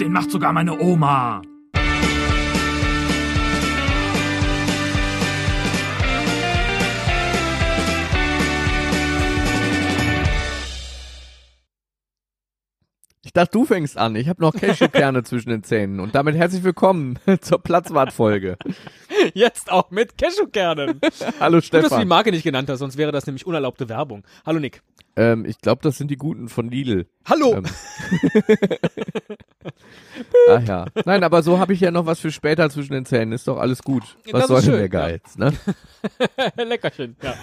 Den macht sogar meine Oma. Ich dachte, du fängst an. Ich habe noch Cashewkerne zwischen den Zähnen. Und damit herzlich willkommen zur Platzwartfolge. Jetzt auch mit Cashewkernen. Hallo Gut, dass du die Stefan. Marke nicht genannt hast, sonst wäre das nämlich unerlaubte Werbung. Hallo Nick. Ähm, ich glaube, das sind die guten von Lidl. Hallo. Ähm. Ach ja. Nein, aber so habe ich ja noch was für später zwischen den Zähnen. Ist doch alles gut. Was Das soll denn der Geiz, ne? Leckerchen. Ja.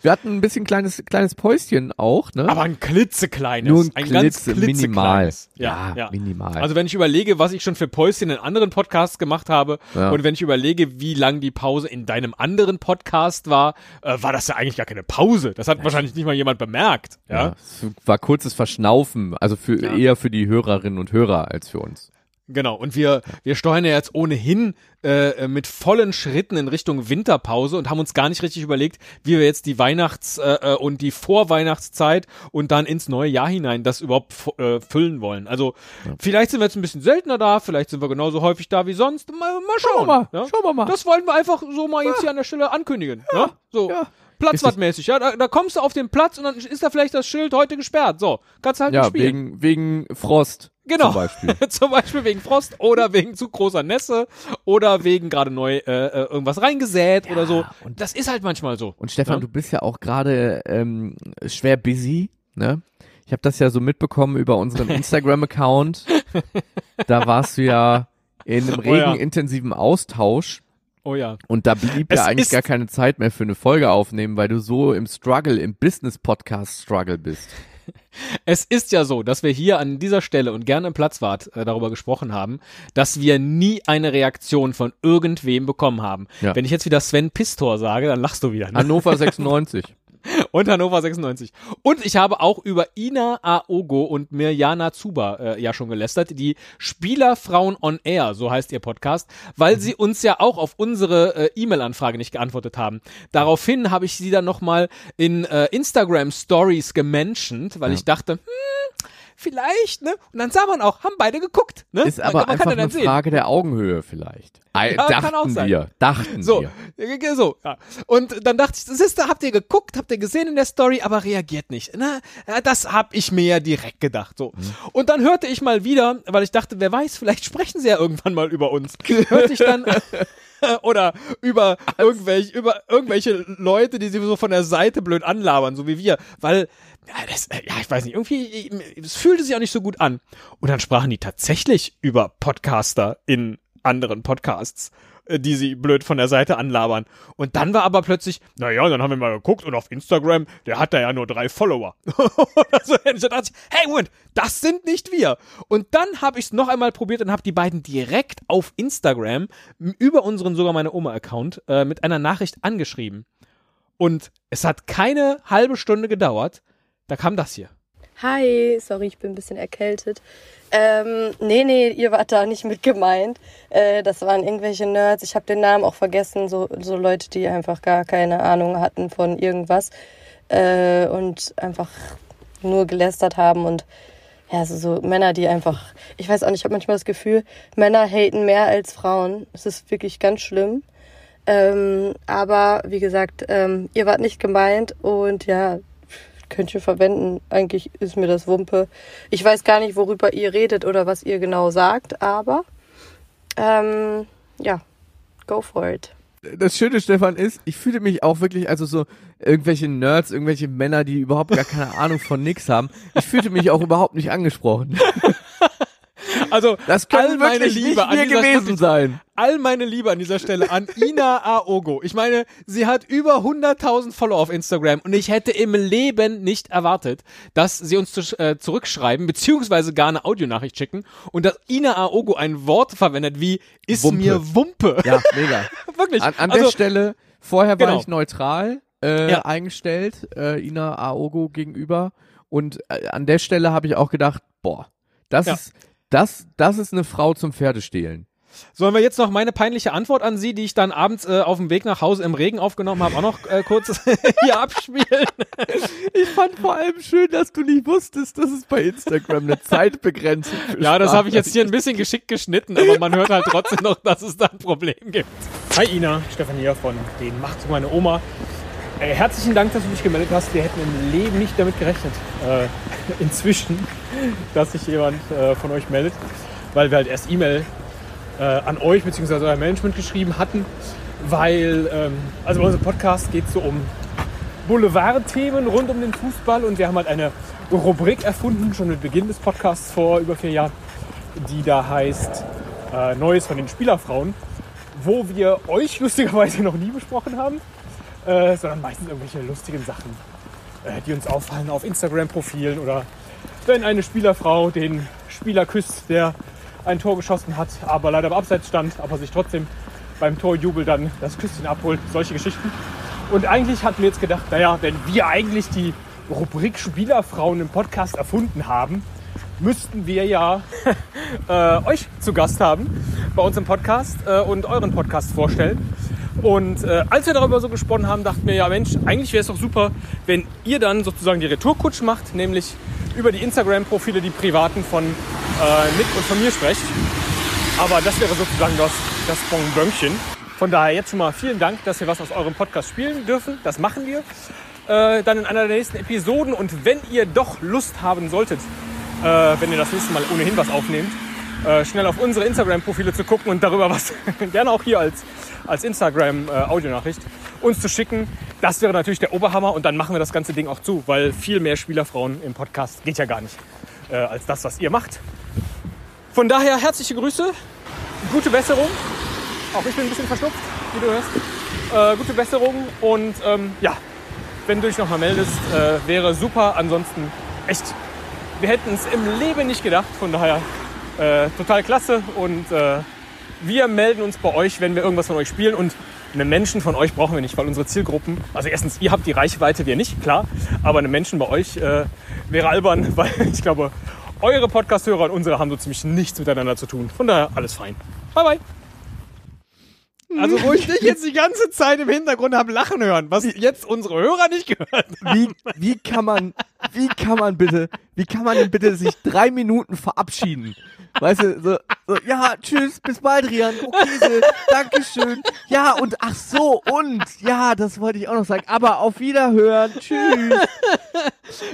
Wir hatten ein bisschen kleines, kleines Päuschen auch, ne? Aber ein klitzekleines. Nur ein, ein Klitze, ganz minimal. Ja, Ja, ja. minimal. Also wenn ich überlege, was ich schon für Päuschen in anderen Podcasts gemacht habe Ja. und wenn ich überlege, wie lang die Pause in deinem anderen Podcast war, äh, war das ja eigentlich gar keine Pause. Das hat wahrscheinlich nicht mal jemand bemerkt. Ja. ja, es war kurzes Verschnaufen, also für Ja. eher für die Hörerinnen und Hörer als für uns. Genau, und wir, wir steuern ja jetzt ohnehin äh, mit vollen Schritten in Richtung Winterpause und haben uns gar nicht richtig überlegt, wie wir jetzt die Weihnachts- äh, äh, und die Vorweihnachtszeit und dann ins neue Jahr hinein das überhaupt äh, füllen wollen. Also vielleicht sind wir jetzt ein bisschen seltener da, vielleicht sind wir genauso häufig da wie sonst. Mal, mal schauen. mal, ja? schauen wir mal. Das wollen wir einfach so mal jetzt hier an der Stelle ankündigen. Ja, So. Ja. Platzwartmäßig, ja, da, da kommst du auf den Platz und dann ist da vielleicht das Schild heute gesperrt. So, kannst halt nicht Ja, spielen. wegen, wegen Frost. Genau. Zum Beispiel. Zum Beispiel wegen Frost oder wegen zu großer Nässe oder wegen gerade neu äh, äh, irgendwas reingesät oder so. und- das ist halt manchmal so. Und Stefan, Ja? du bist ja auch gerade ähm, schwer busy, ne? Ich habe das ja so mitbekommen über unseren Instagram-Account. da warst du ja in einem Oh regen, ja. intensiven Austausch. Oh ja. Und da blieb Es ja eigentlich gar keine Zeit mehr für eine Folge aufnehmen, weil du so im Struggle, im Business-Podcast-Struggle bist. Es ist ja so, dass wir hier an dieser Stelle und gerne im Platzwart äh, darüber gesprochen haben, dass wir nie eine Reaktion von irgendwem bekommen haben. Ja. Wenn ich jetzt wieder Sven Pistor sage, dann lachst du wieder. Ne? Hannover 96. und Hannover 96. Und ich habe auch über Ina Aogo und Mirjana Zuba äh, ja schon gelästert, die Spielerfrauen on Air, so heißt ihr Podcast, weil sie uns ja auch auf unsere äh, E-Mail-Anfrage nicht geantwortet haben. Daraufhin habe ich sie dann nochmal in äh, Instagram Stories gementioned, weil Ja. ich dachte, hm, vielleicht, ne? Und dann sah man auch, haben beide geguckt, ne? Ist aber einfach eine sehen. Frage der Augenhöhe vielleicht. Ei, Ja, kann auch dachten sein. wir, dachten So, wir. so, ja. Und dann dachte ich, Sister, habt ihr geguckt, habt ihr gesehen in der Story, aber reagiert nicht. Na, ja, das hab ich mir ja direkt gedacht. So. Mhm. Und dann hörte ich mal wieder, weil ich dachte, wer weiß, vielleicht sprechen sie ja irgendwann mal über uns. Hörte ich dann oder über irgendwelche, über irgendwelche Leute, die sie so von der Seite blöd anlabern, so wie wir. Weil, ja, das, äh, ja, ich weiß nicht, irgendwie, es fühlte sich auch nicht so gut an. Und dann sprachen die tatsächlich über Podcaster in anderen Podcasts äh, die sie blöd von der Seite anlabern. Und dann war aber plötzlich, naja, dann haben wir mal geguckt und auf Instagram, der hat da ja nur drei Follower. Oder so ähnlich. Da dachte ich, hey, Moment, das sind nicht wir. Und dann habe ich es noch einmal probiert und habe die beiden direkt auf Instagram über unseren sogar meine Oma-Account äh, mit einer Nachricht angeschrieben. Und es hat keine halbe Stunde gedauert. Da kam das hier. Hi, sorry, ich bin ein bisschen erkältet. Ähm, nee, nee, ihr wart da nicht mit gemeint. Äh, das waren irgendwelche Nerds. Ich habe den Namen auch vergessen. So, so Leute, die einfach gar keine Ahnung hatten von irgendwas. Äh, und einfach nur gelästert haben und ja, so, so Männer, die einfach, ich weiß auch nicht, ich habe manchmal das Gefühl, Männer haten mehr als Frauen. Es ist wirklich ganz schlimm. Ähm, aber wie gesagt, ähm, ihr wart nicht gemeint und ja, könnt ihr verwenden. Eigentlich ist mir das Wumpe. Ich weiß gar nicht, worüber ihr redet oder was ihr genau sagt, aber ähm, ja, go for it. das Schöne, Stefan, ist, ich fühle mich auch wirklich, also so irgendwelche Nerds, irgendwelche Männer, die überhaupt gar keine Ahnung von nix haben. Ich fühlte mich auch überhaupt nicht angesprochen. Also, Das all kann meine wirklich Liebe an dieser gewesen Stelle- sein. all meine Liebe an dieser Stelle an Ina Aogo. Ich meine, sie hat über 100.000 Follower auf Instagram und ich hätte im Leben nicht erwartet, dass sie uns zu, äh, zurückschreiben, beziehungsweise gar eine Audionachricht schicken und dass Ina Aogo ein Wort verwendet wie ist Wumpe. mir Wumpe. Ja, mega. Wirklich. An, an also, der Stelle, vorher war Genau. ich neutral äh, Ja. eingestellt, äh, Ina Aogo gegenüber. Und äh, an der Stelle habe ich auch gedacht, boah, das Ja. ist, das, das ist eine Frau zum Pferdestehlen. Sollen wir jetzt noch meine peinliche Antwort an Sie, die ich dann abends äh, auf dem Weg nach Hause im Regen aufgenommen habe, auch noch äh, kurz hier abspielen? Ich fand vor allem schön, dass du nicht wusstest, dass es bei Instagram eine Zeitbegrenzung für Ja, das habe ich jetzt hier ein bisschen geschickt geschnitten, aber man hört halt trotzdem noch, dass es da ein Problem gibt. Hi Ina, Stefan hier von den Macht zu meine Oma. Äh, herzlichen Dank, dass du dich gemeldet hast. Wir hätten im Leben nicht damit gerechnet, äh, inzwischen, dass sich jemand äh, von euch meldet, weil wir halt erst E-Mail äh, an euch bzw. euer Management geschrieben hatten, weil, ähm, also bei unserem Podcast geht es so um Boulevardthemen rund um den Fußball und wir haben halt eine Rubrik erfunden, schon mit Beginn des Podcasts vor über vier Jahren, die da heißt äh, Neues von den Spielerfrauen, wo wir euch lustigerweise noch nie besprochen haben, äh, sondern meistens irgendwelche lustigen Sachen, äh, die uns auffallen auf Instagram-Profilen oder wenn eine Spielerfrau den Spieler küsst, der ein Tor geschossen hat, aber leider im Abseits stand, aber sich trotzdem beim Torjubel dann das Küsschen abholt, solche Geschichten. Und eigentlich hatten wir jetzt gedacht, naja, wenn wir eigentlich die Rubrik Spielerfrauen im Podcast erfunden haben, müssten wir ja äh, euch zu Gast haben bei uns im Podcast äh, und euren Podcast vorstellen. Und äh, als wir darüber so gesponnen haben, dachten wir, ja Mensch, eigentlich wäre es doch super, wenn ihr dann sozusagen die Retourkutsch macht, nämlich über die Instagram-Profile, die privaten von äh, Nick und von mir sprecht. Aber das wäre sozusagen das, das Bonbönchen. Von daher jetzt schon mal vielen Dank, dass wir was aus eurem Podcast spielen dürfen. Das machen wir. Äh, dann in einer der nächsten Episoden. Und wenn ihr doch Lust haben solltet, äh, wenn ihr das nächste Mal ohnehin was aufnehmt, äh, schnell auf unsere Instagram-Profile zu gucken und darüber was gerne auch hier als, als Instagram-Audionachricht uns zu schicken. Das wäre natürlich der Oberhammer und dann machen wir das ganze Ding auch zu, weil viel mehr Spielerfrauen im Podcast geht ja gar nicht äh, als das, was ihr macht. Von daher herzliche Grüße, gute Besserung. Auch ich bin ein bisschen verschnupft, wie du hörst. Äh, gute Besserung und ähm, ja, wenn du dich nochmal meldest, äh, wäre super. Ansonsten echt, wir hätten es im Leben nicht gedacht. Von daher äh, total klasse und äh, wir melden uns bei euch, wenn wir irgendwas von euch spielen und einen Menschen von euch brauchen wir nicht, weil unsere Zielgruppen, also erstens, ihr habt die Reichweite, wir nicht, klar, aber einen Menschen bei euch äh, wäre albern, weil ich glaube, eure Podcast-Hörer und unsere haben so ziemlich nichts miteinander zu tun. Von daher alles fein. Bye bye. Also wo ich dich jetzt die ganze Zeit im Hintergrund habe lachen hören, was jetzt unsere Hörer nicht gehört haben. Wie, wie kann man, wie kann man bitte, wie kann man denn bitte sich drei Minuten verabschieden? Weißt du, so, so ja, tschüss, bis bald, Rian. Okay, so, Dankeschön. Ja, und ach so, und, ja, das wollte ich auch noch sagen. Aber auf Wiederhören. Tschüss.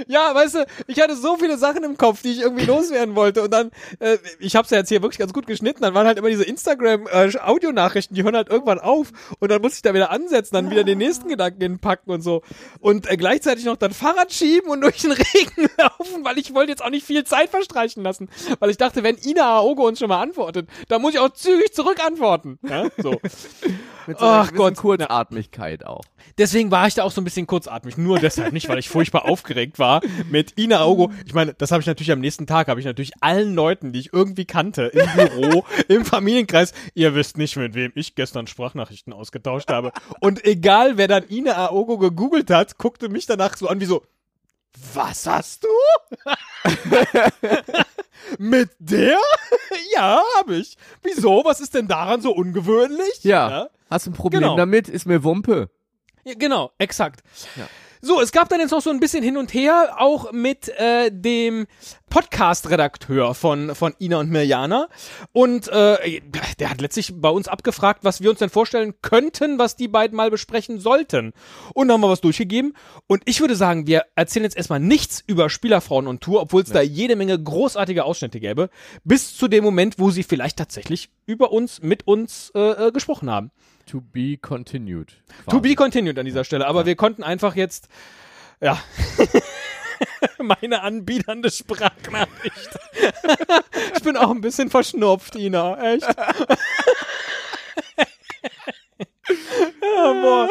Ja, weißt du, ich hatte so viele Sachen im Kopf, die ich irgendwie loswerden wollte. Und dann, äh, ich habe es ja jetzt hier wirklich ganz gut geschnitten. Dann waren halt immer diese Instagram-Audionachrichten, die hören halt irgendwann auf. Und dann muss ich da wieder ansetzen, dann wieder den nächsten Gedanken hinpacken und so. Und äh, gleichzeitig noch dann Fahrrad schieben und durch den Regen laufen, weil ich wollte jetzt auch nicht viel Zeit verstreichen lassen. Weil ich dachte, wenn Ina Aogo uns schon mal antwortet, dann muss ich auch zügig zurück antworten. Ja, so. Mit so Ach Gott. Kurzatmigkeit auch. Deswegen war ich da auch so ein bisschen kurzatmig. Nur deshalb nicht, weil ich furchtbar aufgeregt war mit Ina Augo. Ich meine, das habe ich natürlich am nächsten Tag, habe ich natürlich allen Leuten, die ich irgendwie kannte, im Büro, im Familienkreis, ihr wisst nicht, mit wem ich gestern Sprachnachrichten ausgetauscht habe. Und egal, wer dann Ina Aogo gegoogelt hat, guckte mich danach so an wie so, was hast du? mit der? ja, habe ich. Wieso? Was ist denn daran so ungewöhnlich? Ja. Hast du ein Problem Genau. damit? Ist mir Wumpe. Ja, genau, exakt. Ja. So, es gab dann jetzt noch so ein bisschen hin und her, auch mit äh, dem Podcast-Redakteur von, von Ina und Mirjana. Und äh, der hat letztlich bei uns abgefragt, was wir uns denn vorstellen könnten, was die beiden mal besprechen sollten. Und dann haben wir was durchgegeben. Und ich würde sagen, wir erzählen jetzt erstmal nichts über Spielerfrauen und Tour, obwohl es da jede Menge großartige Ausschnitte gäbe, bis zu dem Moment, wo sie vielleicht tatsächlich über uns, mit uns äh, äh, gesprochen haben. To be continued. To be continued an dieser Stelle. Aber wir konnten einfach jetzt, ja, meine anbiedernde Sprachnachricht. ich bin auch ein bisschen verschnupft, Ina. Echt. Ja, boah,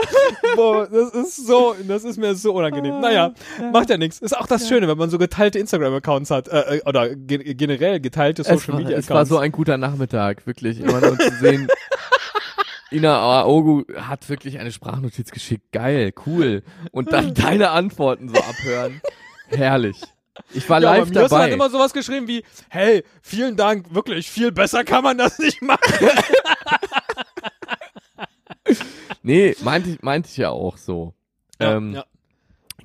boah, das ist so, das ist mir so unangenehm. Naja, macht ja nichts. Ist auch das Schöne, wenn man so geteilte Instagram-Accounts hat, äh, äh, oder ge generell geteilte es Social war, Media es war so ein guter Nachmittag, wirklich. Immer nur zu sehen. Ina Aogo hat wirklich eine Sprachnotiz geschickt. Geil, cool. Und dann deine Antworten so abhören. Herrlich. Ich war Ja, live Mirsa dabei. hat immer sowas geschrieben wie, hey, vielen Dank, wirklich, viel besser kann man das nicht machen. nee, meinte ich, meinte ich ja auch so. ähm, ja.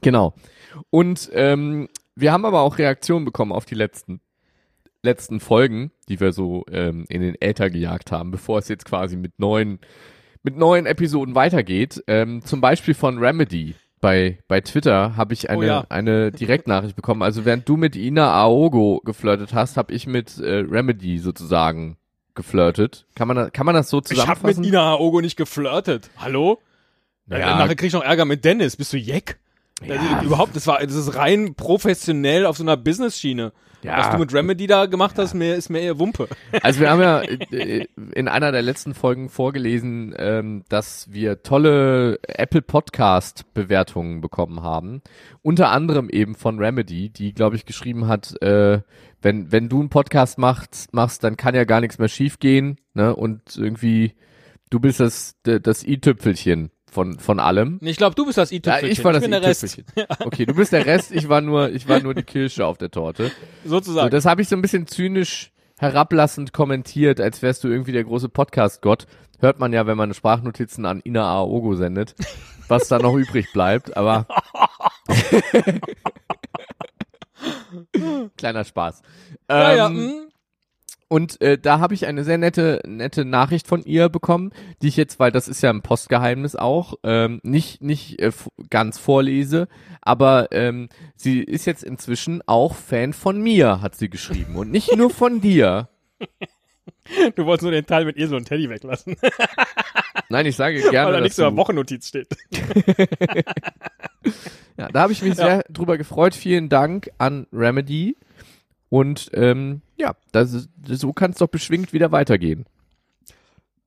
Genau. Und ähm, wir haben aber auch Reaktionen bekommen auf die letzten letzten Folgen, die wir so ähm, in den Äther gejagt haben, bevor es jetzt quasi mit neuen mit neuen Episoden weitergeht. Ähm, zum Beispiel von Remedy. Bei, bei Twitter habe ich eine, Oh ja. eine Direktnachricht bekommen. Also während du mit Ina Aogo geflirtet hast, habe ich mit äh, Remedy sozusagen geflirtet. Kann man, kann man das so Ich hab zusammenfassen? mit Ina Aogo nicht geflirtet. Hallo? Ja. Ja. Nachher krieg ich noch Ärger mit Dennis. Bist du Jeck? Ja. Überhaupt, das war, das ist rein professionell auf so einer Business-Schiene. Ja. Was du mit Remedy da gemacht hast, mir, ist mir eher Wumpe. Also wir haben ja äh, in einer der letzten Folgen vorgelesen, ähm, dass wir tolle Apple Podcast Bewertungen bekommen haben. Unter anderem eben von Remedy, die, glaube ich, geschrieben hat, äh, wenn, wenn du einen Podcast machst, machst, dann kann ja gar nichts mehr schiefgehen, ne? Und irgendwie, du bist das, das i-Tüpfelchen von, von allem. Ich glaube, du bist das Ja, i-Tüpfelchen. ich war das bin der Rest. i-Tüpfelchen. Okay, du bist der Rest, ich war nur, ich war nur die Kirsche auf der Torte. So, Sozusagen. das habe ich so ein bisschen zynisch herablassend kommentiert, als wärst du irgendwie der große Podcast-Gott. Hört man ja, wenn man Sprachnotizen an Ina Aogo sendet, was da noch übrig bleibt, aber kleiner Spaß. ja, ja, Ähm, hm. Und äh, da habe ich eine sehr nette, nette Nachricht von ihr bekommen, die ich jetzt, weil das ist ja ein Postgeheimnis auch, ähm, nicht, nicht äh, ganz vorlese, aber ähm, sie ist jetzt inzwischen auch Fan von mir, hat sie geschrieben. Und nicht nur von dir. Du wolltest nur den Teil mit Esel und Teddy weglassen, Nein, ich sage weil gerne. da nichts über Wochennotiz steht. Ja, da habe ich mich sehr drüber gefreut. Vielen Dank an Remedy. Und ähm, ja, das so kann es doch beschwingt wieder weitergehen.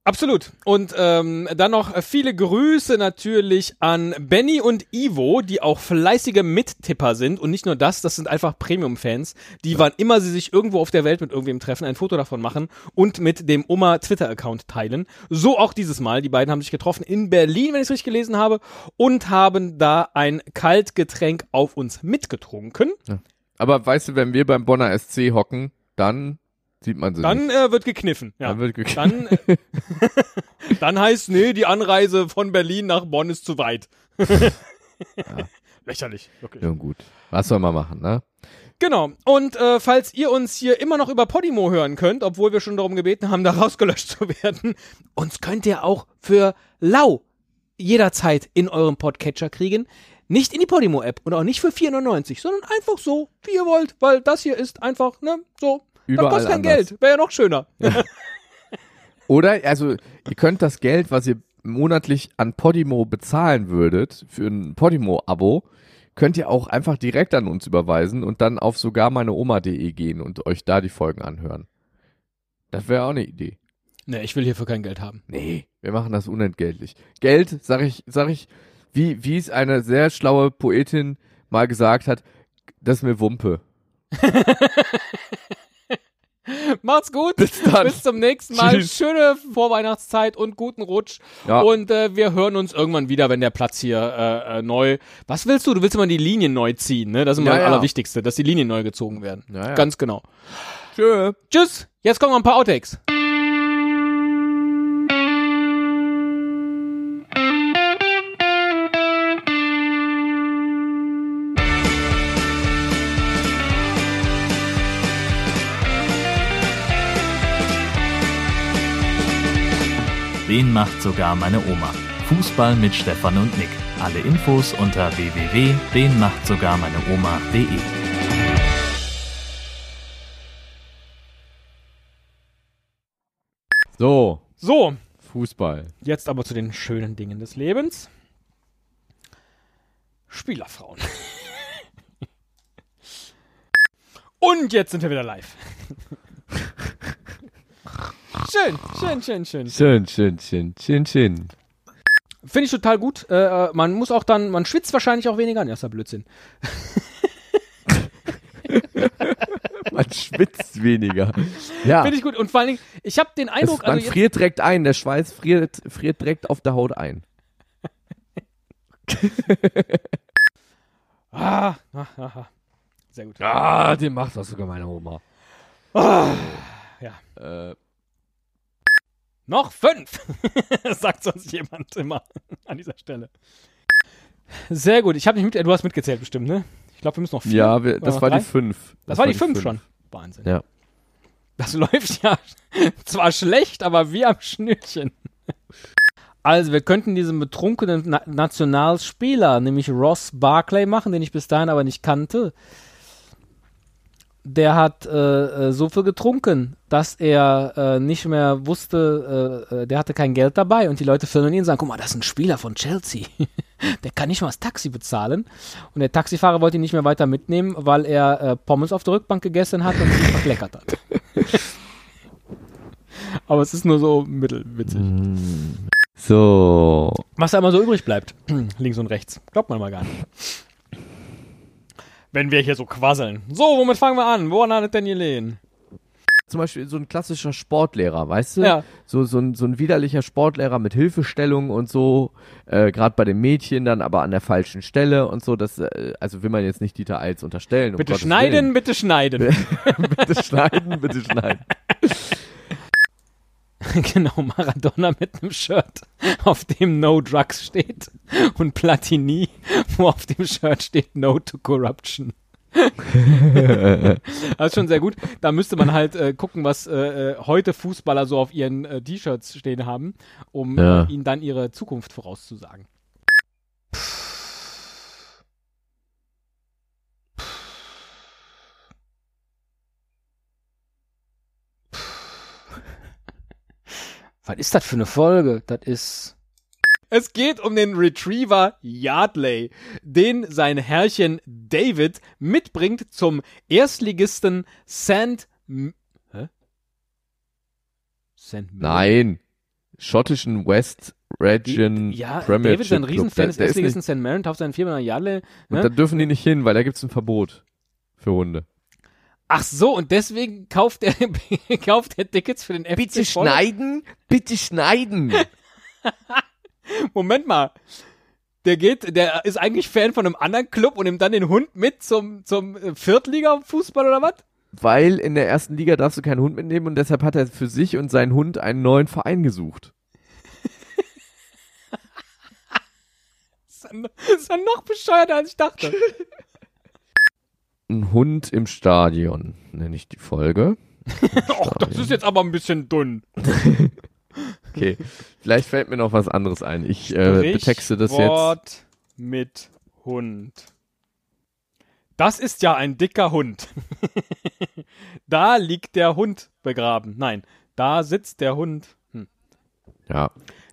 Absolut. Und ähm, dann noch viele Grüße natürlich an Benny und Ivo, die auch fleißige Mittipper sind. Und nicht nur das, das sind einfach Premium-Fans, die wann immer sie sich irgendwo auf der Welt mit irgendwem treffen, ein Foto davon machen und mit dem Oma Twitter-Account teilen. So auch dieses Mal. Die beiden haben sich getroffen in Berlin, wenn ich es richtig gelesen habe, und haben da ein Kaltgetränk auf uns mitgetrunken. Aber weißt du, wenn wir beim Bonner SC hocken, dann sieht man sie Dann nicht. äh, wird gekniffen. Ja. Dann wird gekniffen. Dann, äh, dann heißt, nee, die Anreise von Berlin nach Bonn ist zu weit. Lächerlich, wirklich. Ja, gut. Was soll man machen, ne? Genau. Und äh, falls ihr uns hier immer noch über Podimo hören könnt, obwohl wir schon darum gebeten haben, da rausgelöscht zu werden, uns könnt ihr auch für lau jederzeit in eurem Podcatcher kriegen. Nicht in die Podimo-App und auch nicht für 4,99, sondern einfach so, wie ihr wollt, weil das hier ist einfach, ne, so. Überall das kostet kein anders. Geld. Wäre ja noch schöner. Oder, also, ihr könnt das Geld, was ihr monatlich an Podimo bezahlen würdet, für ein Podimo-Abo, könnt ihr auch einfach direkt an uns überweisen und dann auf sogar meine Oma.de gehen und euch da die Folgen anhören. Das wäre auch eine Idee. Nee, ich will hierfür kein Geld haben. Nee, wir machen das unentgeltlich. Geld, sag ich, sag ich, wie, wie es eine sehr schlaue Poetin mal gesagt hat, das ist mir Wumpe. Macht's gut. Bis dann. Bis zum nächsten Mal. Tschüss. Schöne Vorweihnachtszeit und guten Rutsch. Ja. Und äh, wir hören uns irgendwann wieder, wenn der Platz hier äh, äh, neu. Was willst du? Du willst immer die Linien neu ziehen, ne? Das ist immer Ja, das ja. Allerwichtigste, dass die Linien neu gezogen werden. Ja. Ganz genau. Tschö. Tschüss. Jetzt kommen noch ein paar Outtakes. Den macht sogar meine Oma. Fußball mit Stefan und Nick. Alle Infos unter www.denmachtsogarmeineoma.de. So, So, Fußball. jetzt aber zu den schönen Dingen des Lebens. Spielerfrauen. Und jetzt sind wir wieder live. Schön, schön, schön, schön. Schön, schön, schön, schön, schön. Finde ich total gut. Äh, äh, man muss auch dann, man schwitzt wahrscheinlich auch weniger. Ja, ist ja Blödsinn. Man schwitzt weniger. Ja. Finde ich gut. Und vor allen Dingen, ich habe den Es, Eindruck, man also friert direkt ein, der Schweiß friert, friert direkt auf der Haut ein. ah, ah, ah, ah. Sehr gut. Ah, den macht das sogar meine Oma. Ah, ja. Äh, Noch fünf, sagt sonst jemand immer an dieser Stelle. Sehr gut. Ich habe nicht mit, du hast mitgezählt bestimmt, ne? Ich glaube, wir müssen noch vier. ja, wir, Oder das noch war die fünf. Das, war die fünf schon. Wahnsinn. Ja. Das läuft ja zwar schlecht, aber wie am Schnürchen. Also, wir könnten diesen betrunkenen Na Nationalspieler, nämlich Ross Barclay, machen, den ich bis dahin aber nicht kannte. Der hat äh, äh, so viel getrunken, dass er äh, nicht mehr wusste, äh, äh, der hatte kein Geld dabei und die Leute filmen ihn und sagen, guck mal, das ist ein Spieler von Chelsea. der kann nicht mal das Taxi bezahlen. Und der Taxifahrer wollte ihn nicht mehr weiter mitnehmen, weil er äh, Pommes auf der Rückbank gegessen hat und sich verkleckert hat. Aber es ist nur so mittelwitzig. So. Was da immer so übrig bleibt, links und rechts, glaubt man mal gar nicht. Wenn wir hier so quasseln. So, womit fangen wir an? Woran hat es denn gelegen? Zum Beispiel so ein klassischer Sportlehrer, weißt du? Ja. So, so, ein, so ein widerlicher Sportlehrer mit Hilfestellung und so, äh, gerade bei den Mädchen dann aber an der falschen Stelle und so. Das, äh, also will man jetzt nicht Dieter Eils unterstellen. um Bitte schneiden, Willen. bitte schneiden. bitte schneiden, bitte schneiden. genau, Maradona mit einem Shirt, auf dem No Drugs steht. Und Platini, wo auf dem Shirt steht No to Corruption. das ist schon sehr gut. Da müsste man halt äh, gucken, was äh, äh, heute Fußballer so auf ihren äh, T-Shirts stehen haben, um Ja. ihnen dann ihre Zukunft vorauszusagen. Was ist das für eine Folge? Das ist. Es geht um den Retriever Yardley, den sein Herrchen David mitbringt zum Erstligisten St. M Hä? St. Nein. Schottischen West Region Ja, Premiership David ist ein. Riesenfan Da- des Erstligisten St. Maron, tauft seinen Firma Yardley. und Ne? da dürfen die nicht hin, weil da gibt's ein Verbot für Hunde. Ach so, und deswegen kauft er, kauft er Tickets für den FC Bitte Voll- schneiden, bitte schneiden. Moment mal. Der geht, der ist eigentlich Fan von einem anderen Club und nimmt dann den Hund mit zum, zum äh, Viertliga-Fußball oder was? weil in der ersten Liga darfst du keinen Hund mitnehmen und deshalb hat er für sich und seinen Hund einen neuen Verein gesucht. Das ist ja noch- das ist ja noch bescheuerter, als ich dachte. Ein Hund im Stadion, nenne ich die Folge. Och, das ist jetzt aber ein bisschen dünn. Okay, vielleicht fällt mir noch was anderes ein. Ich äh, betexte das jetzt. Wort mit Hund. Das ist ja ein dicker Hund. da liegt der Hund begraben. Nein, da sitzt der Hund. Hm. Ja.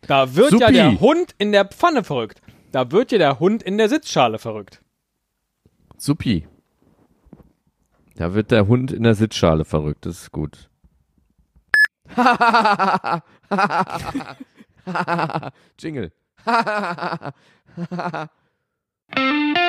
Da wird ja Supi. der Hund in der Pfanne verrückt. Da wird ja der Hund in der Sitzschale verrückt. Supi. Da wird der Hund in der Sitzschale verrückt, das ist gut. Jingle.